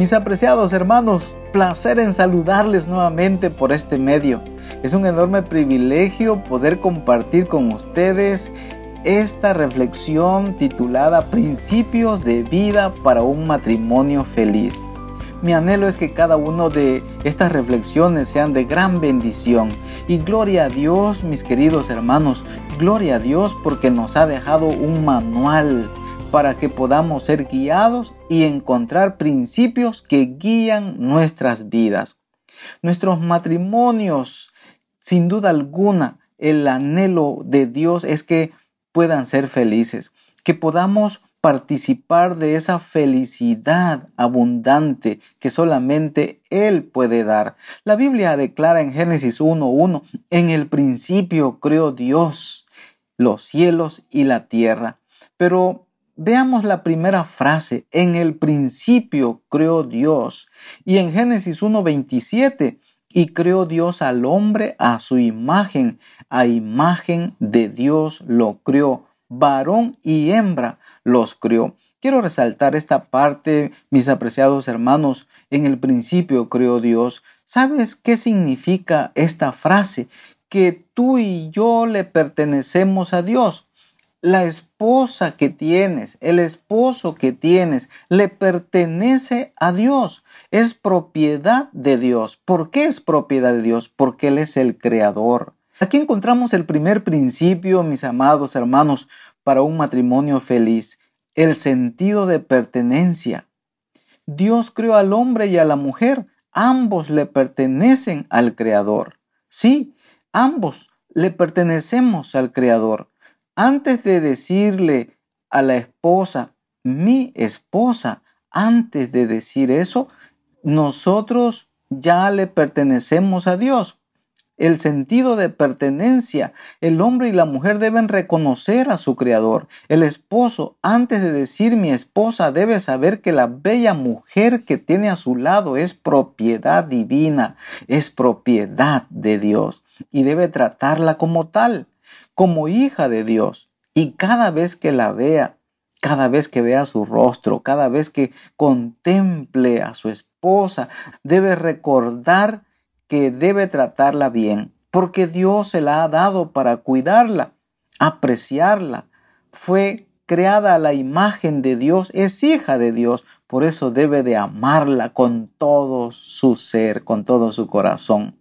Mis apreciados hermanos, placer en saludarles nuevamente por este medio. Es un enorme privilegio poder compartir con ustedes esta reflexión titulada Principios de vida para un matrimonio feliz. Mi anhelo es que cada una de estas reflexiones sean de gran bendición. Y gloria a Dios, mis queridos hermanos, gloria a Dios porque nos ha dejado un manual para que podamos ser guiados y encontrar principios que guían nuestras vidas. Nuestros matrimonios, sin duda alguna, el anhelo de Dios es que puedan ser felices, que podamos participar de esa felicidad abundante que solamente Él puede dar. La Biblia declara en Génesis 1.1, en el principio creó Dios los cielos y la tierra. Pero Veamos la primera frase, en el principio creó Dios. Y en Génesis 1.27, y creó Dios al hombre a su imagen, a imagen de Dios lo creó, varón y hembra los creó. Quiero resaltar esta parte, mis apreciados hermanos, en el principio creó Dios. ¿Sabes qué significa esta frase? Que tú y yo le pertenecemos a Dios. La esposa que tienes, el esposo que tienes, le pertenece a Dios. Es propiedad de Dios. ¿Por qué es propiedad de Dios? Porque Él es el creador. Aquí encontramos el primer principio, mis amados hermanos, para un matrimonio feliz, el sentido de pertenencia. Dios creó al hombre y a la mujer, ambos le pertenecen al Creador. Sí, ambos le pertenecemos al Creador antes de decirle a la esposa, mi esposa, antes de decir eso, nosotros ya le pertenecemos a Dios. El sentido de pertenencia, el hombre y la mujer deben reconocer a su creador. El esposo, antes de decir mi esposa, debe saber que la bella mujer que tiene a su lado es propiedad divina, es propiedad de Dios y debe tratarla como tal como hija de Dios. Y cada vez que la vea, cada vez que vea su rostro, cada vez que contemple a su esposa, debe recordar que debe tratarla bien, porque Dios se la ha dado para cuidarla, apreciarla. Fue creada a la imagen de Dios, es hija de Dios, por eso debe de amarla con todo su ser, con todo su corazón.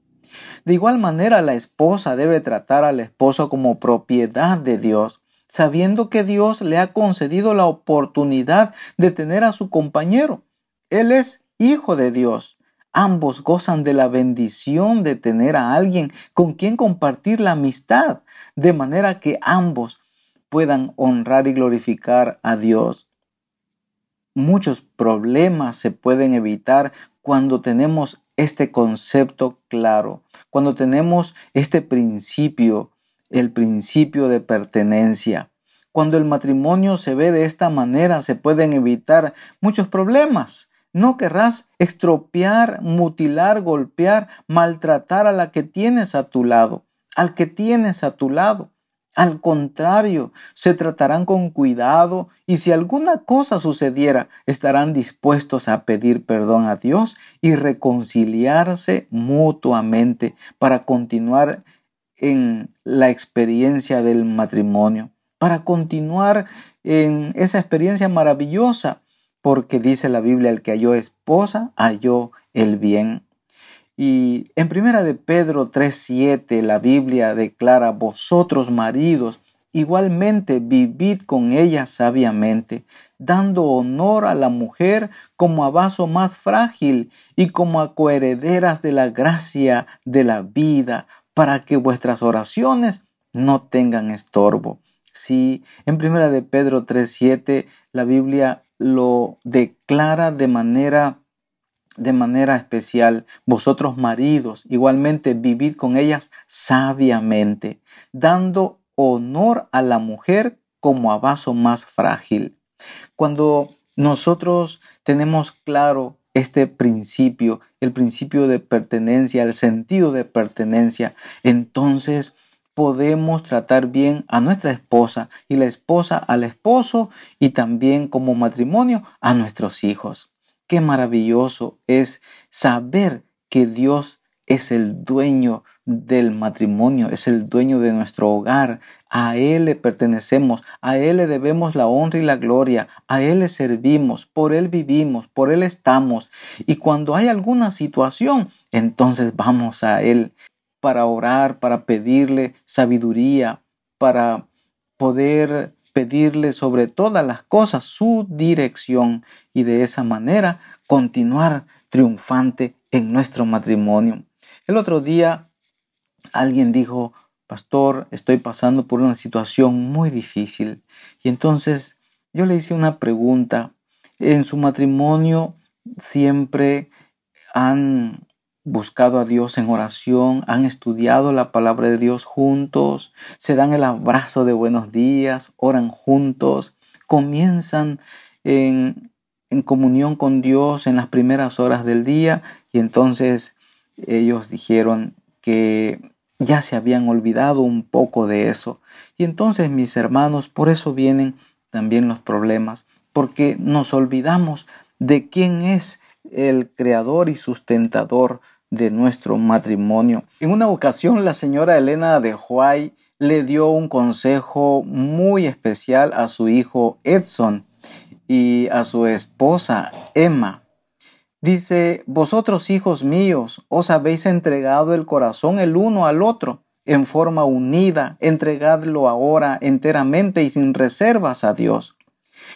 De igual manera, la esposa debe tratar al esposo como propiedad de Dios, sabiendo que Dios le ha concedido la oportunidad de tener a su compañero. Él es hijo de Dios. Ambos gozan de la bendición de tener a alguien con quien compartir la amistad, de manera que ambos puedan honrar y glorificar a Dios. Muchos problemas se pueden evitar cuando tenemos este concepto claro, cuando tenemos este principio, el principio de pertenencia. Cuando el matrimonio se ve de esta manera, se pueden evitar muchos problemas. No querrás estropear, mutilar, golpear, maltratar a la que tienes a tu lado, al que tienes a tu lado. Al contrario, se tratarán con cuidado y si alguna cosa sucediera, estarán dispuestos a pedir perdón a Dios y reconciliarse mutuamente para continuar en la experiencia del matrimonio, para continuar en esa experiencia maravillosa, porque dice la Biblia, el que halló esposa, halló el bien. Y en primera de Pedro 3:7 la Biblia declara, vosotros maridos, igualmente vivid con ella sabiamente, dando honor a la mujer como a vaso más frágil y como a coherederas de la gracia de la vida, para que vuestras oraciones no tengan estorbo. Sí, en primera de Pedro 3:7 la Biblia lo declara de manera de manera especial, vosotros maridos, igualmente vivid con ellas sabiamente, dando honor a la mujer como a vaso más frágil. Cuando nosotros tenemos claro este principio, el principio de pertenencia, el sentido de pertenencia, entonces podemos tratar bien a nuestra esposa y la esposa al esposo y también como matrimonio a nuestros hijos. Qué maravilloso es saber que Dios es el dueño del matrimonio, es el dueño de nuestro hogar. A Él le pertenecemos, a Él le debemos la honra y la gloria, a Él le servimos, por Él vivimos, por Él estamos. Y cuando hay alguna situación, entonces vamos a Él para orar, para pedirle sabiduría, para poder pedirle sobre todas las cosas su dirección y de esa manera continuar triunfante en nuestro matrimonio. El otro día alguien dijo, pastor, estoy pasando por una situación muy difícil. Y entonces yo le hice una pregunta. En su matrimonio siempre han buscado a Dios en oración, han estudiado la palabra de Dios juntos, se dan el abrazo de buenos días, oran juntos, comienzan en, en comunión con Dios en las primeras horas del día y entonces ellos dijeron que ya se habían olvidado un poco de eso. Y entonces mis hermanos, por eso vienen también los problemas, porque nos olvidamos de quién es el creador y sustentador de nuestro matrimonio. En una ocasión la señora Elena de Huay le dio un consejo muy especial a su hijo Edson y a su esposa Emma. Dice, vosotros hijos míos, os habéis entregado el corazón el uno al otro en forma unida, entregadlo ahora enteramente y sin reservas a Dios.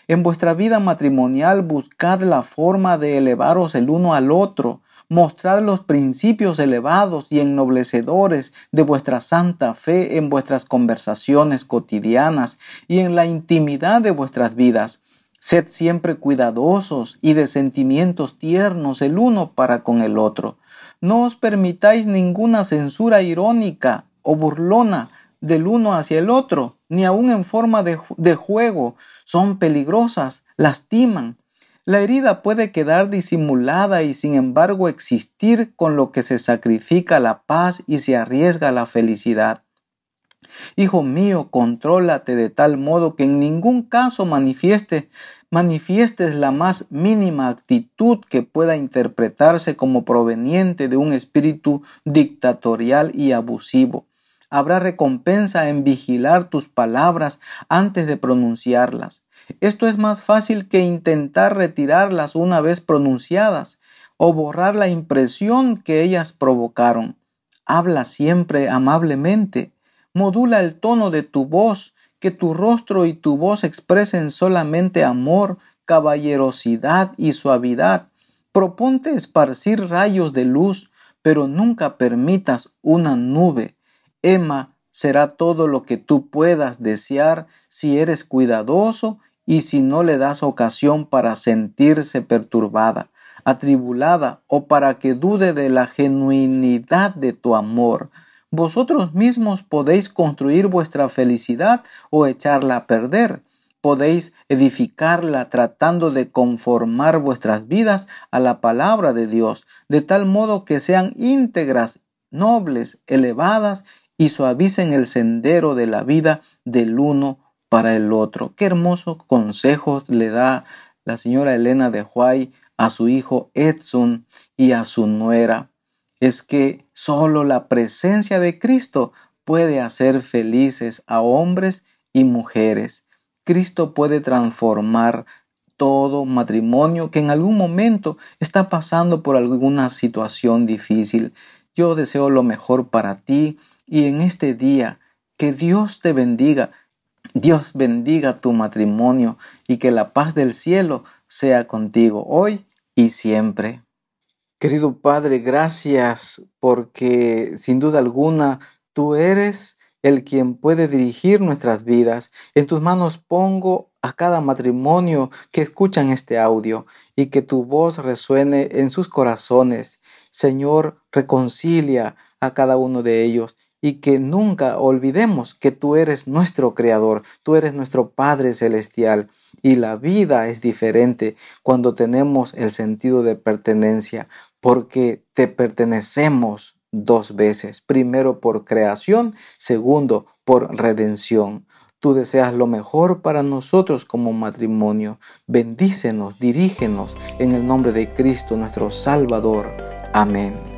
En vuestra vida matrimonial buscad la forma de elevaros el uno al otro, mostrad los principios elevados y ennoblecedores de vuestra santa fe en vuestras conversaciones cotidianas y en la intimidad de vuestras vidas Sed siempre cuidadosos y de sentimientos tiernos el uno para con el otro. No os permitáis ninguna censura irónica o burlona del uno hacia el otro, ni aun en forma de, de juego. Son peligrosas, lastiman. La herida puede quedar disimulada y sin embargo existir con lo que se sacrifica la paz y se arriesga la felicidad. Hijo mío, contrólate de tal modo que en ningún caso manifieste, manifiestes la más mínima actitud que pueda interpretarse como proveniente de un espíritu dictatorial y abusivo. Habrá recompensa en vigilar tus palabras antes de pronunciarlas. Esto es más fácil que intentar retirarlas una vez pronunciadas o borrar la impresión que ellas provocaron. Habla siempre amablemente, Modula el tono de tu voz, que tu rostro y tu voz expresen solamente amor, caballerosidad y suavidad. Proponte esparcir rayos de luz, pero nunca permitas una nube. Emma será todo lo que tú puedas desear si eres cuidadoso y si no le das ocasión para sentirse perturbada, atribulada o para que dude de la genuinidad de tu amor. Vosotros mismos podéis construir vuestra felicidad o echarla a perder. Podéis edificarla tratando de conformar vuestras vidas a la palabra de Dios, de tal modo que sean íntegras, nobles, elevadas y suavicen el sendero de la vida del uno para el otro. Qué hermoso consejo le da la señora Elena de Huay a su hijo Edson y a su nuera es que solo la presencia de Cristo puede hacer felices a hombres y mujeres. Cristo puede transformar todo matrimonio que en algún momento está pasando por alguna situación difícil. Yo deseo lo mejor para ti y en este día que Dios te bendiga. Dios bendiga tu matrimonio y que la paz del cielo sea contigo hoy y siempre. Querido Padre, gracias porque sin duda alguna tú eres el quien puede dirigir nuestras vidas. En tus manos pongo a cada matrimonio que escuchan este audio y que tu voz resuene en sus corazones. Señor, reconcilia a cada uno de ellos y que nunca olvidemos que tú eres nuestro Creador, tú eres nuestro Padre Celestial y la vida es diferente cuando tenemos el sentido de pertenencia porque te pertenecemos dos veces. Primero por creación, segundo por redención. Tú deseas lo mejor para nosotros como matrimonio. Bendícenos, dirígenos en el nombre de Cristo nuestro Salvador. Amén.